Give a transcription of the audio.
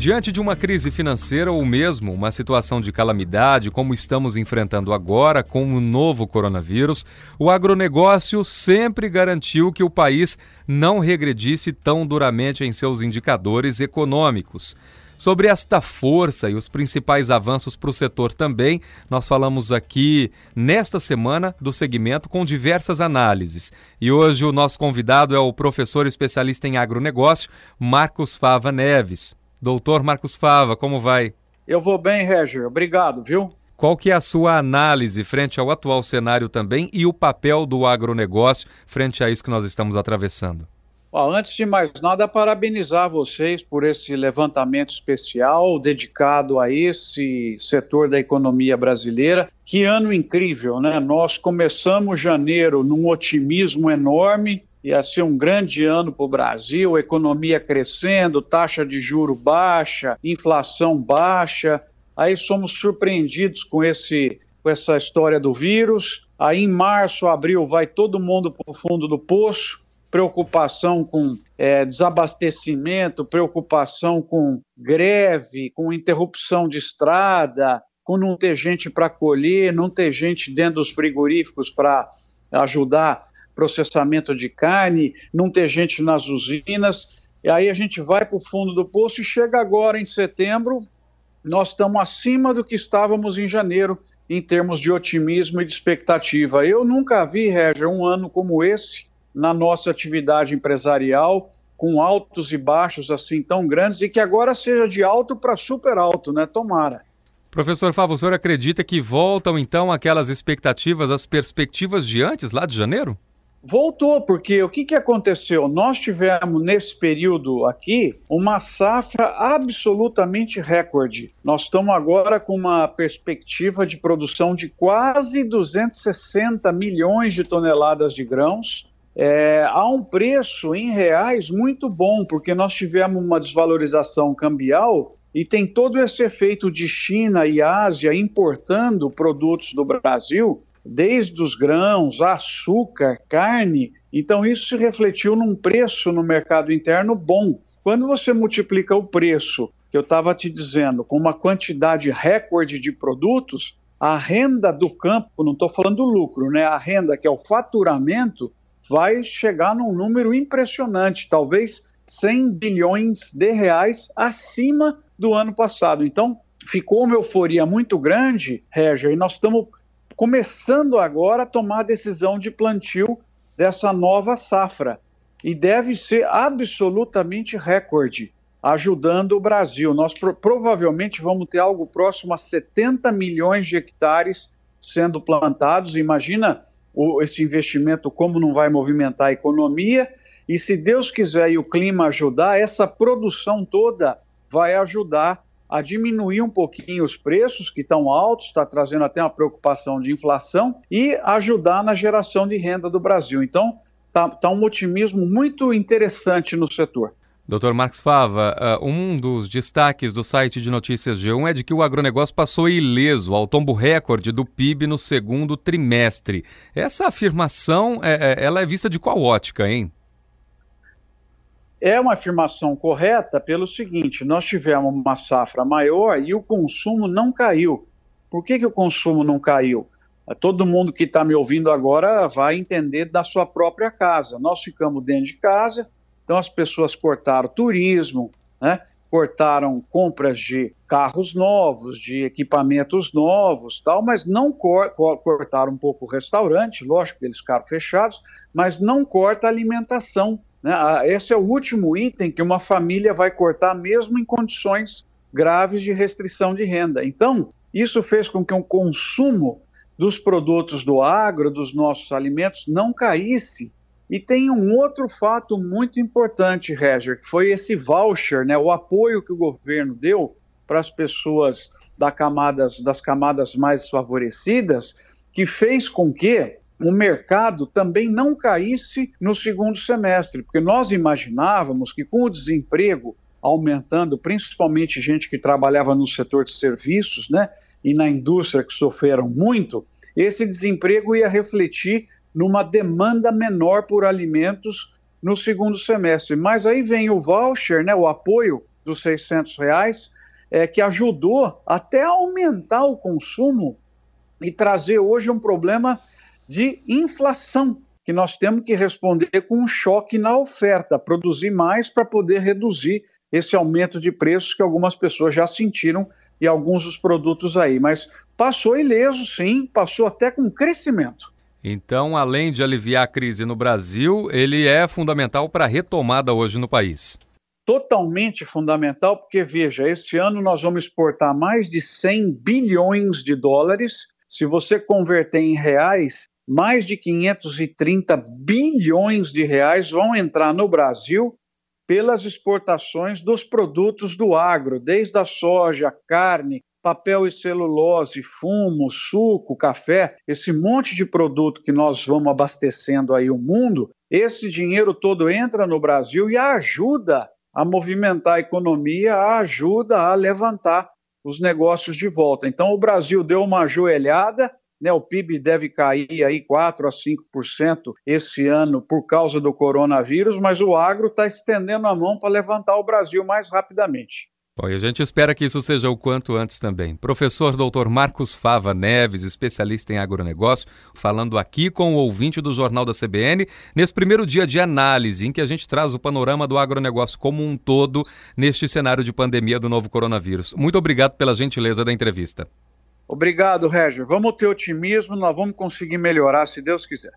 Diante de uma crise financeira ou mesmo uma situação de calamidade, como estamos enfrentando agora com o novo coronavírus, o agronegócio sempre garantiu que o país não regredisse tão duramente em seus indicadores econômicos. Sobre esta força e os principais avanços para o setor também, nós falamos aqui nesta semana do segmento com diversas análises. E hoje o nosso convidado é o professor especialista em agronegócio, Marcos Fava Neves. Doutor Marcos Fava, como vai? Eu vou bem, Reger. Obrigado, viu? Qual que é a sua análise frente ao atual cenário também e o papel do agronegócio frente a isso que nós estamos atravessando? antes de mais nada, parabenizar vocês por esse levantamento especial dedicado a esse setor da economia brasileira. Que ano incrível, né? Nós começamos janeiro num otimismo enorme, ia ser um grande ano para o Brasil, economia crescendo, taxa de juro baixa, inflação baixa. Aí somos surpreendidos com, esse, com essa história do vírus. Aí em março, abril, vai todo mundo para o fundo do poço. Preocupação com é, desabastecimento, preocupação com greve, com interrupção de estrada, com não ter gente para colher, não ter gente dentro dos frigoríficos para ajudar processamento de carne, não ter gente nas usinas. E aí a gente vai para o fundo do poço e chega agora em setembro, nós estamos acima do que estávamos em janeiro em termos de otimismo e de expectativa. Eu nunca vi, Reger, um ano como esse na nossa atividade empresarial, com altos e baixos assim tão grandes e que agora seja de alto para super alto, né? Tomara. Professor Fábio, o senhor acredita que voltam então aquelas expectativas, as perspectivas de antes, lá de janeiro? Voltou, porque o que, que aconteceu? Nós tivemos nesse período aqui uma safra absolutamente recorde. Nós estamos agora com uma perspectiva de produção de quase 260 milhões de toneladas de grãos. É, a um preço em reais muito bom, porque nós tivemos uma desvalorização cambial e tem todo esse efeito de China e Ásia importando produtos do Brasil desde os grãos, açúcar, carne. Então, isso se refletiu num preço no mercado interno bom. Quando você multiplica o preço, que eu estava te dizendo, com uma quantidade recorde de produtos, a renda do campo, não estou falando do lucro, né? A renda, que é o faturamento, vai chegar num número impressionante, talvez 100 bilhões de reais acima do ano passado. Então, ficou uma euforia muito grande, Reger, e nós estamos começando agora a tomar a decisão de plantio dessa nova safra. E deve ser absolutamente recorde, ajudando o Brasil. Nós pro provavelmente vamos ter algo próximo a 70 milhões de hectares sendo plantados. Imagina o, esse investimento, como não vai movimentar a economia. E se Deus quiser e o clima ajudar, essa produção toda vai ajudar a diminuir um pouquinho os preços, que estão altos, está trazendo até uma preocupação de inflação, e ajudar na geração de renda do Brasil. Então, está tá um otimismo muito interessante no setor. Doutor Marcos Fava, uh, um dos destaques do site de notícias G1 é de que o agronegócio passou ileso ao tombo recorde do PIB no segundo trimestre. Essa afirmação, é, é, ela é vista de qual ótica, hein? É uma afirmação correta pelo seguinte: nós tivemos uma safra maior e o consumo não caiu. Por que, que o consumo não caiu? Todo mundo que está me ouvindo agora vai entender da sua própria casa. Nós ficamos dentro de casa, então as pessoas cortaram turismo, né? cortaram compras de carros novos, de equipamentos novos, tal, mas não cor cortaram um pouco o restaurante, lógico que eles ficaram fechados, mas não corta a alimentação né? Esse é o último item que uma família vai cortar, mesmo em condições graves de restrição de renda. Então, isso fez com que o consumo dos produtos do agro, dos nossos alimentos, não caísse. E tem um outro fato muito importante, Reger, que foi esse voucher, né, o apoio que o governo deu para as pessoas da camadas, das camadas mais favorecidas, que fez com que o mercado também não caísse no segundo semestre, porque nós imaginávamos que com o desemprego aumentando, principalmente gente que trabalhava no setor de serviços, né, e na indústria que sofreram muito, esse desemprego ia refletir numa demanda menor por alimentos no segundo semestre. Mas aí vem o voucher, né, o apoio dos 600 reais, é, que ajudou até a aumentar o consumo e trazer hoje um problema de inflação, que nós temos que responder com um choque na oferta, produzir mais para poder reduzir esse aumento de preços que algumas pessoas já sentiram e alguns dos produtos aí. Mas passou ileso, sim, passou até com crescimento. Então, além de aliviar a crise no Brasil, ele é fundamental para a retomada hoje no país. Totalmente fundamental, porque veja, esse ano nós vamos exportar mais de 100 bilhões de dólares. Se você converter em reais, mais de 530 bilhões de reais vão entrar no Brasil pelas exportações dos produtos do agro, desde a soja, carne, papel e celulose, fumo, suco, café, esse monte de produto que nós vamos abastecendo aí o mundo, esse dinheiro todo entra no Brasil e ajuda a movimentar a economia, ajuda a levantar os negócios de volta. Então o Brasil deu uma ajoelhada, né, o PIB deve cair aí 4 a 5% esse ano por causa do coronavírus, mas o agro está estendendo a mão para levantar o Brasil mais rapidamente. Bom, e a gente espera que isso seja o quanto antes também. Professor Dr. Marcos Fava Neves, especialista em agronegócio, falando aqui com o ouvinte do Jornal da CBN, nesse primeiro dia de análise, em que a gente traz o panorama do agronegócio como um todo neste cenário de pandemia do novo coronavírus. Muito obrigado pela gentileza da entrevista. Obrigado, Régio. Vamos ter otimismo, nós vamos conseguir melhorar, se Deus quiser.